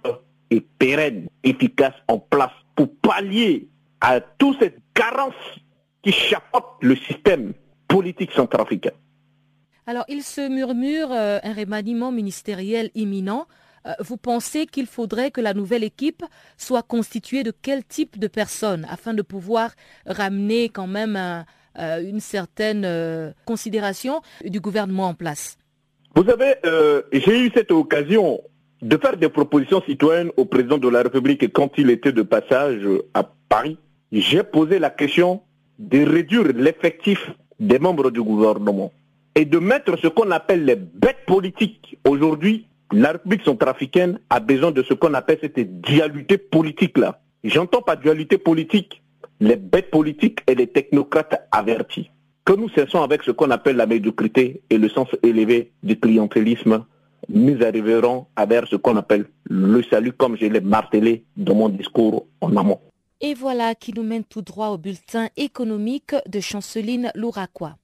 et pérenne, efficace en place pour pallier à toute cette carence qui chapeaute le système politique centrafricaine. Alors, il se murmure euh, un remaniement ministériel imminent. Euh, vous pensez qu'il faudrait que la nouvelle équipe soit constituée de quel type de personnes afin de pouvoir ramener quand même euh, une certaine considération du gouvernement en place? Vous savez, j'ai eu cette occasion de faire des propositions citoyennes au président de la République quand il était de passage à Paris. J'ai posé la question de réduire l'effectif des membres du gouvernement et de mettre ce qu'on appelle les bêtes politiques. Aujourd'hui, la République centrafricaine a besoin de ce qu'on appelle cette dualité politique-là. J'entends pas dualité politique, les bêtes politiques et les technocrates avertis. Que nous cessons avec ce qu'on appelle la médiocrité et le sens élevé du clientélisme, nous arriverons à vers ce qu'on appelle le salut, comme je l'ai martelé dans mon discours en amont. Et voilà qui nous mène tout droit au bulletin économique de Chanceline Louraquois.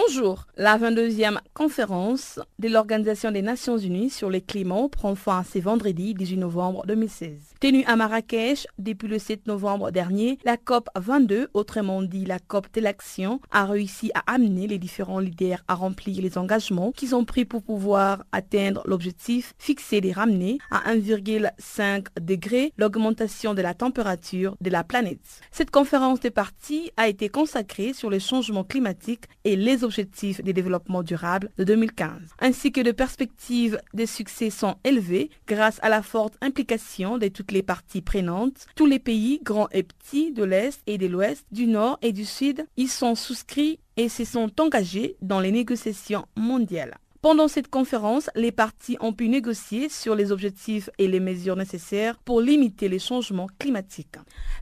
Bonjour. La 22e conférence de l'Organisation des Nations Unies sur le climat prend fin ce vendredi 18 novembre 2016. Tenue à Marrakech depuis le 7 novembre dernier, la COP 22, autrement dit la COP de l'action, a réussi à amener les différents leaders à remplir les engagements qu'ils ont pris pour pouvoir atteindre l'objectif fixé de ramener à 1,5 degré l'augmentation de la température de la planète. Cette conférence des parties a été consacrée sur le changement climatique et les objectifs des développements durables de 2015, ainsi que de perspectives de succès sont élevées grâce à la forte implication de toutes les parties prenantes. Tous les pays, grands et petits, de l'Est et de l'Ouest, du Nord et du Sud, y sont souscrits et se sont engagés dans les négociations mondiales. Pendant cette conférence, les partis ont pu négocier sur les objectifs et les mesures nécessaires pour limiter les changements climatiques.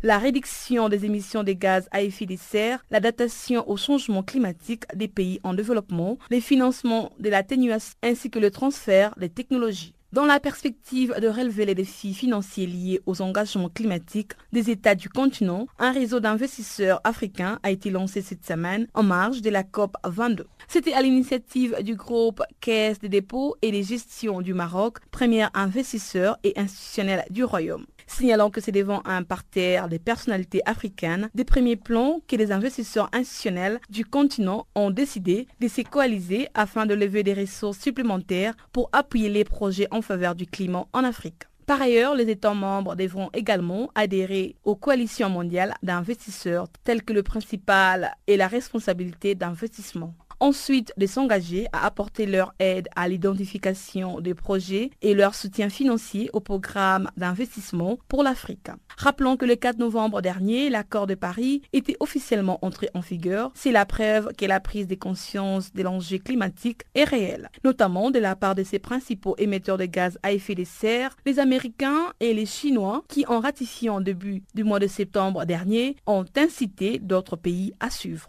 La réduction des émissions de gaz à effet de serre, la datation au changement climatique des pays en développement, les financements de l'atténuation ainsi que le transfert des technologies. Dans la perspective de relever les défis financiers liés aux engagements climatiques des États du continent, un réseau d'investisseurs africains a été lancé cette semaine en marge de la COP 22. C'était à l'initiative du groupe Caisse des dépôts et des gestions du Maroc, premier investisseur et institutionnel du Royaume signalant que c'est devant un parterre des personnalités africaines des premiers plans que les investisseurs institutionnels du continent ont décidé de se coaliser afin de lever des ressources supplémentaires pour appuyer les projets en faveur du climat en Afrique. Par ailleurs, les États membres devront également adhérer aux coalitions mondiales d'investisseurs telles que le principal et la responsabilité d'investissement ensuite de s'engager à apporter leur aide à l'identification des projets et leur soutien financier au programme d'investissement pour l'Afrique. Rappelons que le 4 novembre dernier, l'accord de Paris était officiellement entré en vigueur. C'est la preuve que la prise de conscience de l'enjeu climatique est réelle, notamment de la part de ses principaux émetteurs de gaz à effet de serre, les Américains et les Chinois, qui en ratifiant début du mois de septembre dernier ont incité d'autres pays à suivre.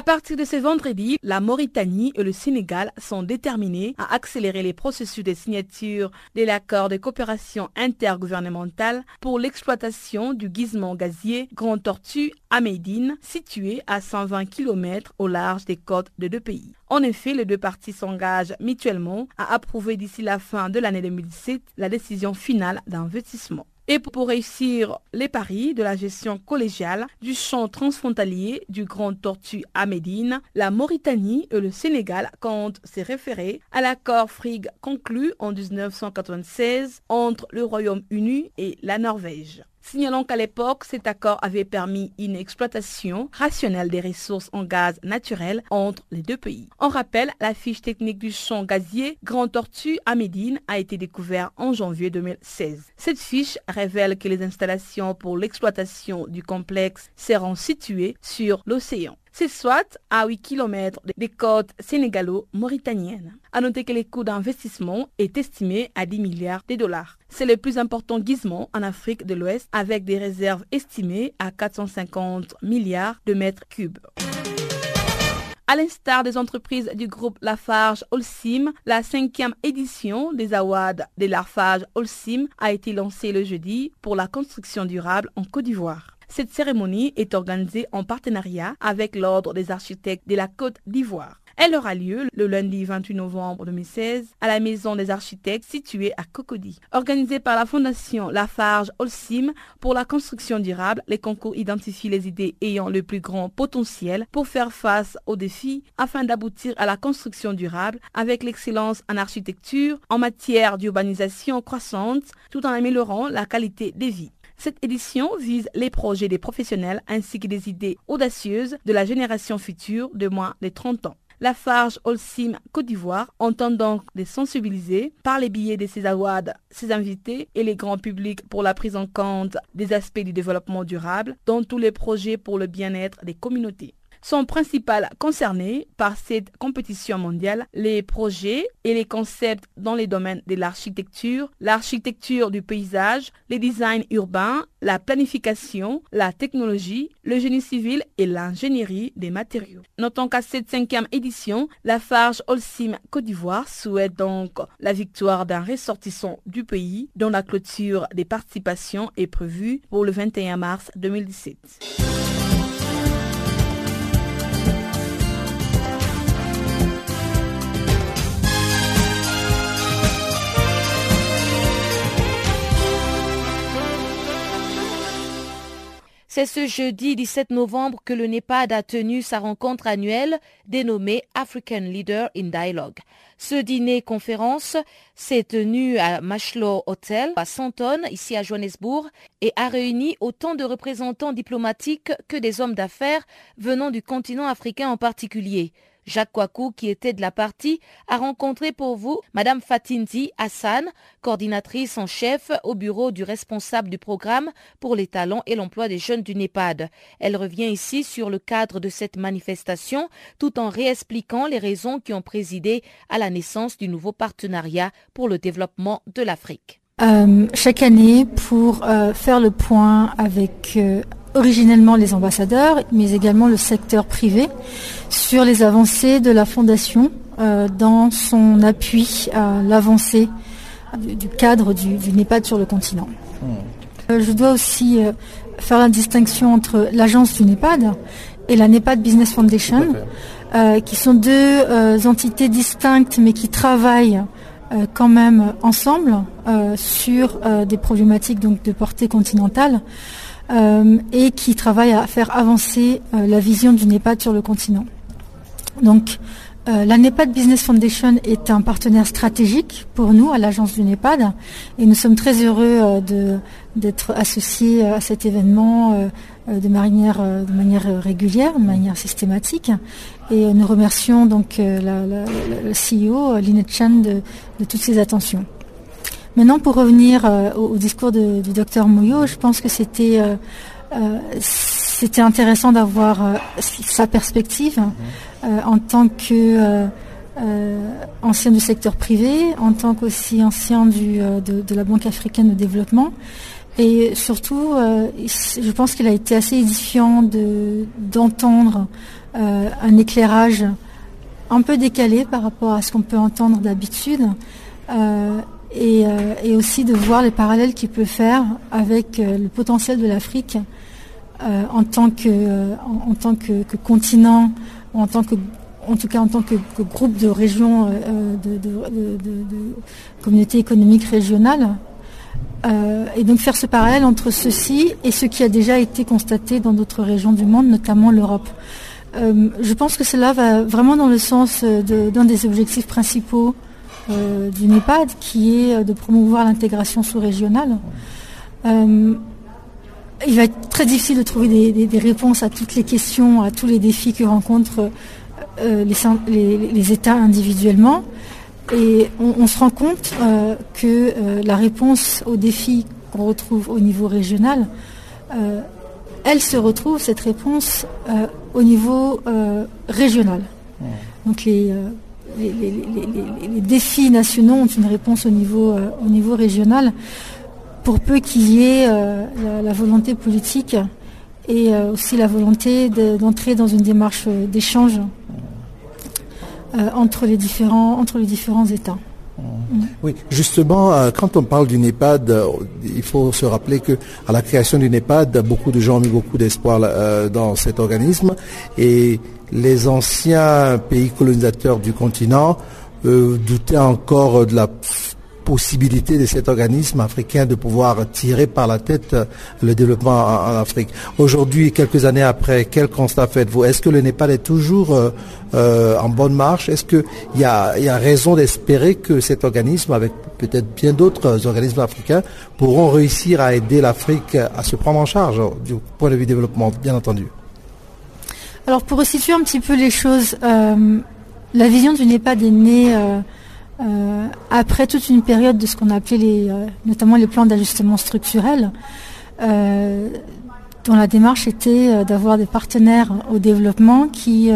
À partir de ce vendredi, la Mauritanie et le Sénégal sont déterminés à accélérer les processus de signature de l'accord de coopération intergouvernementale pour l'exploitation du gisement gazier Grand Tortue à Médine, situé à 120 km au large des côtes de deux pays. En effet, les deux parties s'engagent mutuellement à approuver d'ici la fin de l'année 2017 la décision finale d'investissement et pour réussir les paris de la gestion collégiale du champ transfrontalier du Grand Tortue à Médine, la Mauritanie et le Sénégal comptent se référer à l'accord FRIG conclu en 1996 entre le Royaume-Uni et la Norvège. Signalons qu'à l'époque, cet accord avait permis une exploitation rationnelle des ressources en gaz naturel entre les deux pays. On rappelle, la fiche technique du champ gazier Grand Tortue à Médine a été découverte en janvier 2016. Cette fiche révèle que les installations pour l'exploitation du complexe seront situées sur l'océan. C'est soit à 8 km des côtes sénégalo-mauritaniennes. À noter que le coût d'investissement est estimé à 10 milliards de dollars. C'est le plus important gisement en Afrique de l'Ouest avec des réserves estimées à 450 milliards de mètres cubes. À l'instar des entreprises du groupe Lafarge Holcim, la cinquième édition des Awards de Lafarge Holcim a été lancée le jeudi pour la construction durable en Côte d'Ivoire. Cette cérémonie est organisée en partenariat avec l'Ordre des architectes de la Côte d'Ivoire. Elle aura lieu le lundi 28 novembre 2016 à la Maison des architectes située à Cocody. Organisée par la Fondation Lafarge Holcim pour la construction durable, les concours identifient les idées ayant le plus grand potentiel pour faire face aux défis afin d'aboutir à la construction durable avec l'excellence en architecture, en matière d'urbanisation croissante, tout en améliorant la qualité des vies. Cette édition vise les projets des professionnels ainsi que des idées audacieuses de la génération future de moins de 30 ans. La Farge Holcim Côte d'Ivoire entend donc les sensibiliser par les billets de ses awards, ses invités et les grands publics pour la prise en compte des aspects du développement durable dans tous les projets pour le bien-être des communautés sont principales concernées par cette compétition mondiale les projets et les concepts dans les domaines de l'architecture, l'architecture du paysage, les designs urbains, la planification, la technologie, le génie civil et l'ingénierie des matériaux. Notons qu'à cette cinquième édition, la Farge Holcim Côte d'Ivoire souhaite donc la victoire d'un ressortissant du pays dont la clôture des participations est prévue pour le 21 mars 2017. C'est ce jeudi 17 novembre que le NEPAD a tenu sa rencontre annuelle dénommée African Leader in Dialogue. Ce dîner-conférence s'est tenu à Mashlow Hotel à Santon, ici à Johannesburg, et a réuni autant de représentants diplomatiques que des hommes d'affaires venant du continent africain en particulier. Jacques Kouakou, qui était de la partie, a rencontré pour vous Madame Fatinti Hassan, coordinatrice en chef au bureau du responsable du programme pour les talents et l'emploi des jeunes du NEPAD. Elle revient ici sur le cadre de cette manifestation tout en réexpliquant les raisons qui ont présidé à la naissance du nouveau partenariat pour le développement de l'Afrique. Euh, chaque année, pour euh, faire le point avec euh, originellement les ambassadeurs, mais également le secteur privé, sur les avancées de la Fondation euh, dans son appui à l'avancée du, cadre du, NEPAD sur le continent. Hmm. Euh, je dois aussi euh, faire la distinction entre l'agence du NEPAD et la NEPAD Business Foundation, qui sont deux entités distinctes mais qui travaillent quand même ensemble sur des problématiques donc de portée continentale. Euh, et qui travaille à faire avancer euh, la vision du NEPAD sur le continent. Donc, euh, la NEPAD Business Foundation est un partenaire stratégique pour nous à l'agence du NEPAD et nous sommes très heureux d'être associés à cet événement de manière, régulière, de manière systématique. Et nous remercions donc la, le CEO, Lynette Chan, de toutes ses attentions. Maintenant, pour revenir euh, au, discours du docteur Mouillot, je pense que c'était euh, euh, c'était intéressant d'avoir sa perspective en tant que ancien du secteur privé, en tant qu'aussi ancien du, de, la Banque africaine de développement. Et surtout, je pense qu'il a été assez édifiant d'entendre un éclairage un peu décalé par rapport à ce qu'on peut entendre d'habitude. Euh, et, aussi de voir les parallèles qu'il peut faire avec euh, le potentiel de l'Afrique euh, en tant que en, tant que, continent, en tant que en tout cas en tant que, groupe de régions de, communautés économiques régionales. et donc faire ce parallèle entre ceci et ce qui a déjà été constaté dans d'autres régions du monde, notamment l'Europe. je pense que cela va vraiment dans le sens d'un des objectifs principaux euh, du NEPAD, qui est euh, de promouvoir l'intégration sous-régionale. Euh, il va être très difficile de trouver des, réponses à toutes les questions, à tous les défis que rencontrent les, États individuellement. Et on, se rend compte que la réponse aux défis qu'on retrouve au niveau régional, elle se retrouve, cette réponse, au niveau régional. Donc les les, défis nationaux ont une réponse au niveau, euh, au niveau régional, pour peu qu'il y ait euh, la, volonté politique et euh, aussi la volonté d'entrer dans une démarche d'échange entre, les différents, entre les différents États. Mm. Oui, justement, quand on parle du NEPAD, il faut se rappeler que à la création du NEPAD, beaucoup de gens ont mis beaucoup d'espoir dans cet organisme et les anciens pays colonisateurs du continent doutaient encore de la possibilité de cet organisme africain de pouvoir tirer par la tête le développement en, Afrique. Aujourd'hui, quelques années après, quel constat faites-vous? Est-ce que le Népal est toujours euh, euh, en bonne marche? Est-ce qu'il y a, y a raison d'espérer que cet organisme, avec peut-être bien d'autres organismes africains, pourront réussir à aider l'Afrique à se prendre en charge du point de vue développement, bien entendu? Alors pour resituer un petit peu les choses, euh, la vision du NEPAD est née euh, après toute une période de ce qu'on appelait les, euh, notamment les plans d'ajustement structurel, euh, dont la démarche était d'avoir des partenaires au développement qui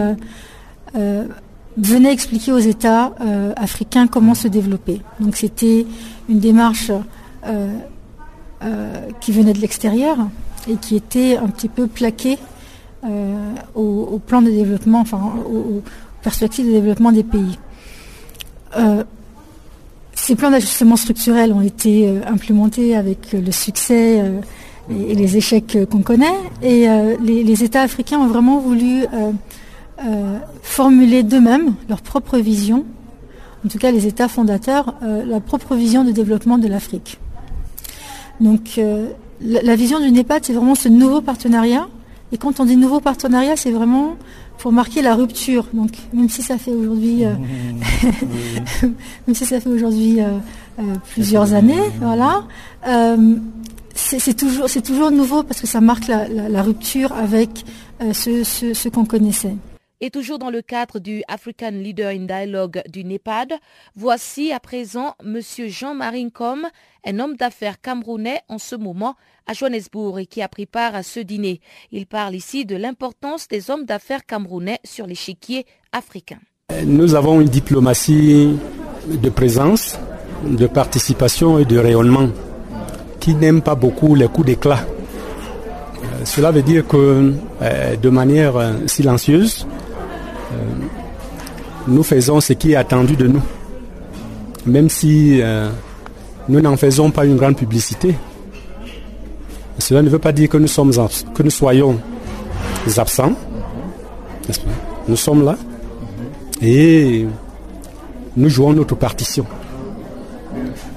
venaient expliquer aux États africains comment se développer. Donc c'était une démarche qui venait de l'extérieur et qui était un petit peu plaquée au, plan de développement, enfin aux, perspectives de développement des pays. Ces plans d'ajustement structurel ont été euh, implémentés avec euh, le succès euh, et, les échecs qu'on connaît. Et les, États africains ont vraiment voulu formuler d'eux-mêmes leur propre vision, en tout cas les États fondateurs, leur propre vision de développement de l'Afrique. Donc la, vision du NEPAD, c'est vraiment ce nouveau partenariat. Et quand on dit nouveau partenariat, c'est vraiment pour marquer la rupture. Donc même si ça fait aujourd'hui, euh, même si ça fait aujourd'hui euh, euh, plusieurs années, voilà, c'est toujours c'est toujours nouveau parce que ça marque la, rupture avec ce qu'on connaissait. Et toujours dans le cadre du African Leader in Dialogue du NEPAD, voici à présent M. Jean-Marie un homme d'affaires camerounais en ce moment à Johannesburg et qui a pris part à ce dîner. Il parle ici de l'importance des hommes d'affaires camerounais sur l'échiquier africain. Nous avons une diplomatie de présence, de participation et de rayonnement qui n'aime pas beaucoup les coups d'éclat. Euh, cela veut dire que euh, de manière euh, silencieuse, nous faisons ce qui est attendu de nous. Même si euh, nous n'en faisons pas une grande publicité. Cela ne veut pas dire que nous, sommes que nous soyons absents. Nous sommes là et nous jouons notre partition.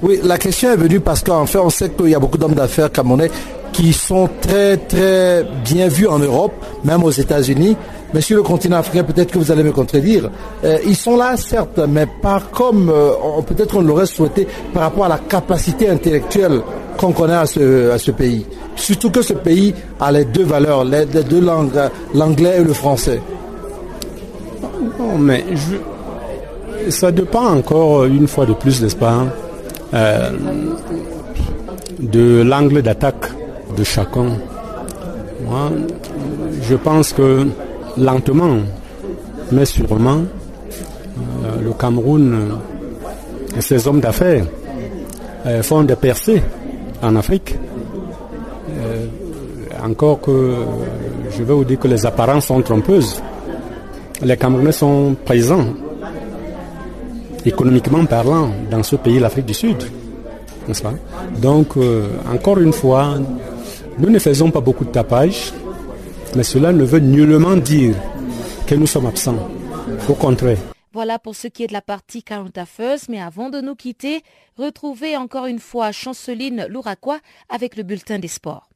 Oui, la question est venue parce qu'en fait, on sait qu'il y a beaucoup d'hommes d'affaires camerounais qui sont très très bien vus en Europe, même aux États-Unis, mais sur le continent africain, peut-être que vous allez me contredire. Euh, ils sont là, certes, mais pas comme euh, peut-être on l'aurait souhaité par rapport à la capacité intellectuelle qu'on connaît à ce, à ce pays. Surtout que ce pays a les deux valeurs, les, deux langues, l'anglais et le français. Non, mais ça dépend encore une fois de plus, n'est-ce pas, euh, de l'angle d'attaque de chacun. Moi, je pense que lentement, mais sûrement, euh, le Cameroun et ses hommes d'affaires euh, font des percées en Afrique. Euh, encore que je vais vous dire que les apparences sont trompeuses. Les Camerounais sont présents, économiquement parlant, dans ce pays, l'Afrique du Sud. Donc, encore une fois, nous ne faisons pas beaucoup de tapage. Mais cela ne veut nullement dire que nous sommes absents. Au contraire. Voilà pour ce qui est de la partie affairs, mais avant de nous quitter, retrouvez encore une fois Chanceline Louraquois avec le bulletin des sports.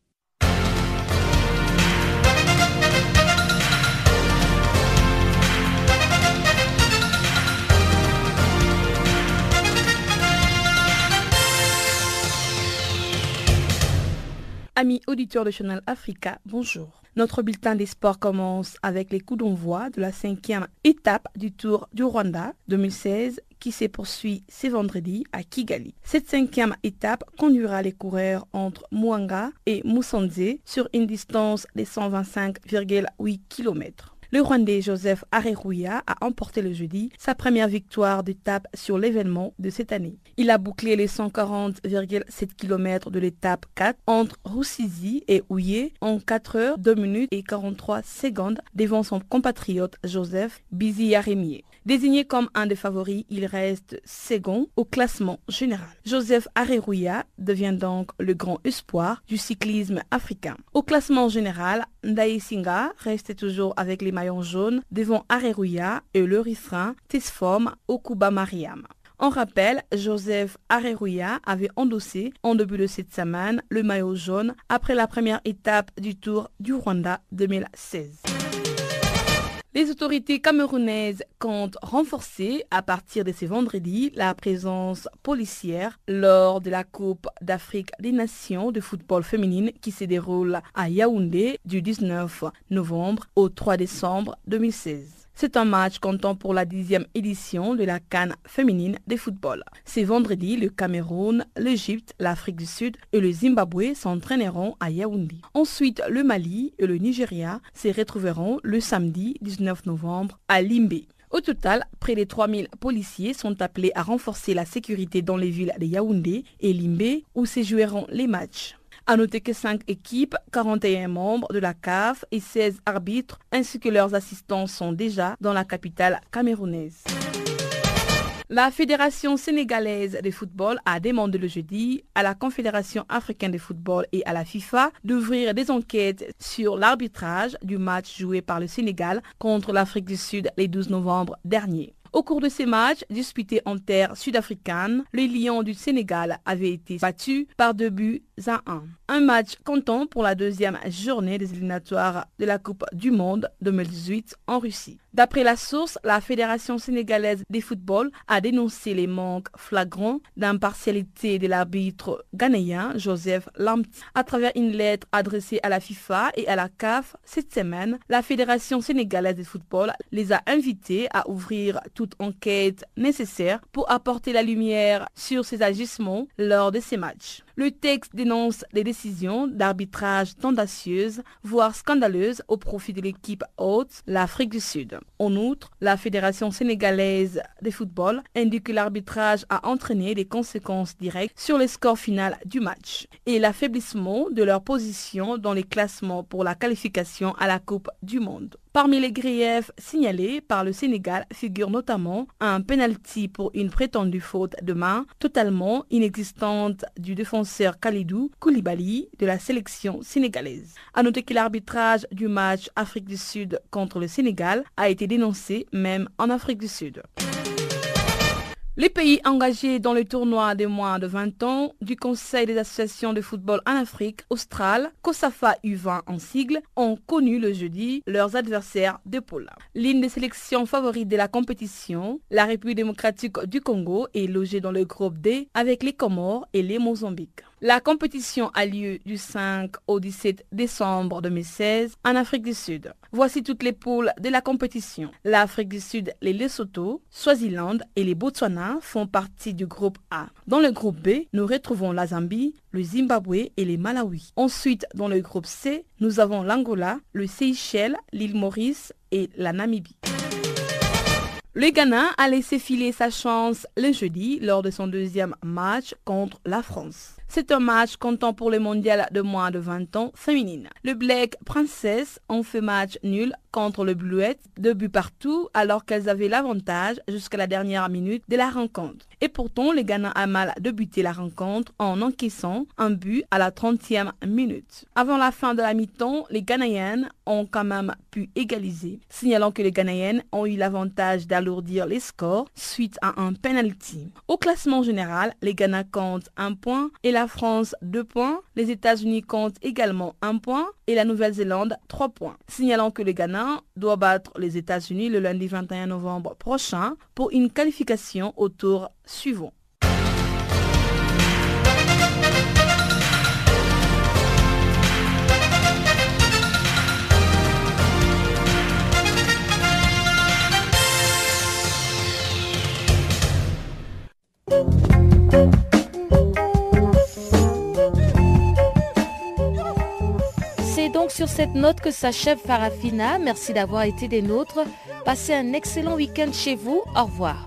Amis auditeurs de Channel Africa, bonjour. Notre bulletin des sports commence avec les coups d'envoi de la cinquième étape du Tour du Rwanda 2016 qui se poursuit ce vendredi à Kigali. Cette cinquième étape conduira les coureurs entre Mwanga et Musanze sur une distance de 125,8 km. Le Rwandais Joseph Areruya a emporté le jeudi sa première victoire d'étape sur l'événement de cette année. Il a bouclé les 140,7 km de l'étape 4 entre Roussisi et Ouye en 4 heures 2 minutes et 43 secondes devant son compatriote Joseph Bizi-Yaremier. Désigné comme un des favoris, il reste second au classement général. Joseph Areruya devient donc le grand espoir du cyclisme africain. Au classement général, Ndaï Singa reste toujours avec les maillot jaune devant Areruya et le refrain Tesform Okuba Mariam. On rappelle, Joseph Areruya avait endossé en début de cette semaine le maillot jaune après la première étape du Tour du Rwanda 2016. Les autorités camerounaises comptent renforcer à partir de ce vendredi la présence policière lors de la Coupe d'Afrique des Nations de football féminine qui se déroule à Yaoundé du 19 novembre au 3 décembre 2016. C'est un match comptant pour la dixième édition de la Cannes féminine de football. C'est vendredi, le Cameroun, l'Égypte, l'Afrique du Sud et le Zimbabwe s'entraîneront à Yaoundé. Ensuite, le Mali et le Nigeria se retrouveront le samedi 19 novembre à Limbé. Au total, près de 3000 policiers sont appelés à renforcer la sécurité dans les villes de Yaoundé et Limbé où se joueront les matchs. À noter que 5 équipes, 41 membres de la CAF et 16 arbitres ainsi que leurs assistants sont déjà dans la capitale camerounaise. La Fédération sénégalaise de football a demandé le jeudi à la Confédération africaine de football et à la FIFA d'ouvrir des enquêtes sur l'arbitrage du match joué par le Sénégal contre l'Afrique du Sud le 12 novembre dernier. Au cours de ces matchs disputés en terre sud-africaine, les Lions du Sénégal avaient été battus par deux buts à un. Un match comptant pour la deuxième journée des éliminatoires de la Coupe du Monde 2018 en Russie. D'après la source, la Fédération sénégalaise de football a dénoncé les manques flagrants d'impartialité de l'arbitre ghanéen Joseph Lamptey. À travers une lettre adressée à la FIFA et à la CAF cette semaine, la Fédération sénégalaise de football les a invités à ouvrir toute enquête nécessaire pour apporter la lumière sur ces agissements lors de ces matchs. Le texte dénonce des décisions d'arbitrage tendancieuses, voire scandaleuses au profit de l'équipe haute, l'Afrique du Sud. En outre, la Fédération sénégalaise de football indique que l'arbitrage a entraîné des conséquences directes sur le score final du match et l'affaiblissement de leur position dans les classements pour la qualification à la Coupe du Monde. Parmi les griefs signalés par le Sénégal figure notamment un penalty pour une prétendue faute de main totalement inexistante du défenseur Khalidou Koulibaly de la sélection sénégalaise. À noter que l'arbitrage du match Afrique du Sud contre le Sénégal a été dénoncé même en Afrique du Sud. Les pays engagés dans le tournoi des moins de 20 ans du Conseil des associations de football en Afrique australe, COSAFA U20 en sigle, ont connu le jeudi leurs adversaires d'épaule. L'une des sélections favorites de la compétition, la République démocratique du Congo, est logée dans le groupe D avec les Comores et les Mozambiques. La compétition a lieu du 5 au 17 décembre 2016 en Afrique du Sud. Voici toutes les poules de la compétition. L'Afrique du Sud, les Lesotho, Swaziland et les Botswana font partie du groupe A. Dans le groupe B, nous retrouvons la Zambie, le Zimbabwe et les Malawi. Ensuite, dans le groupe C, nous avons l'Angola, le Seychelles, l'île Maurice et la Namibie. Le Ghana a laissé filer sa chance le jeudi lors de son deuxième match contre la France. C'est un match comptant pour le mondial de moins de 20 ans féminine. Le Black Princess ont fait match nul contre le Bluet, deux buts partout alors qu'elles avaient l'avantage jusqu'à la dernière minute de la rencontre. Et pourtant, le Ghana a mal débuté la rencontre en encaissant un but à la 30e minute. Avant la fin de la mi-temps, les Ghanéennes ont quand même pu égaliser, signalant que les Ghanéennes ont eu l'avantage d'alourdir les scores suite à un penalty. Au classement général, les Ghana comptent un point et la France deux points. Les États-Unis comptent également un point et la Nouvelle-Zélande trois points. Signalant que le Ghana doit battre les États-Unis le lundi 21 novembre prochain pour une qualification au tour suivant. Sur cette note que s'achève Farafina. Merci d'avoir été des nôtres. Passez un excellent week-end chez vous. Au revoir.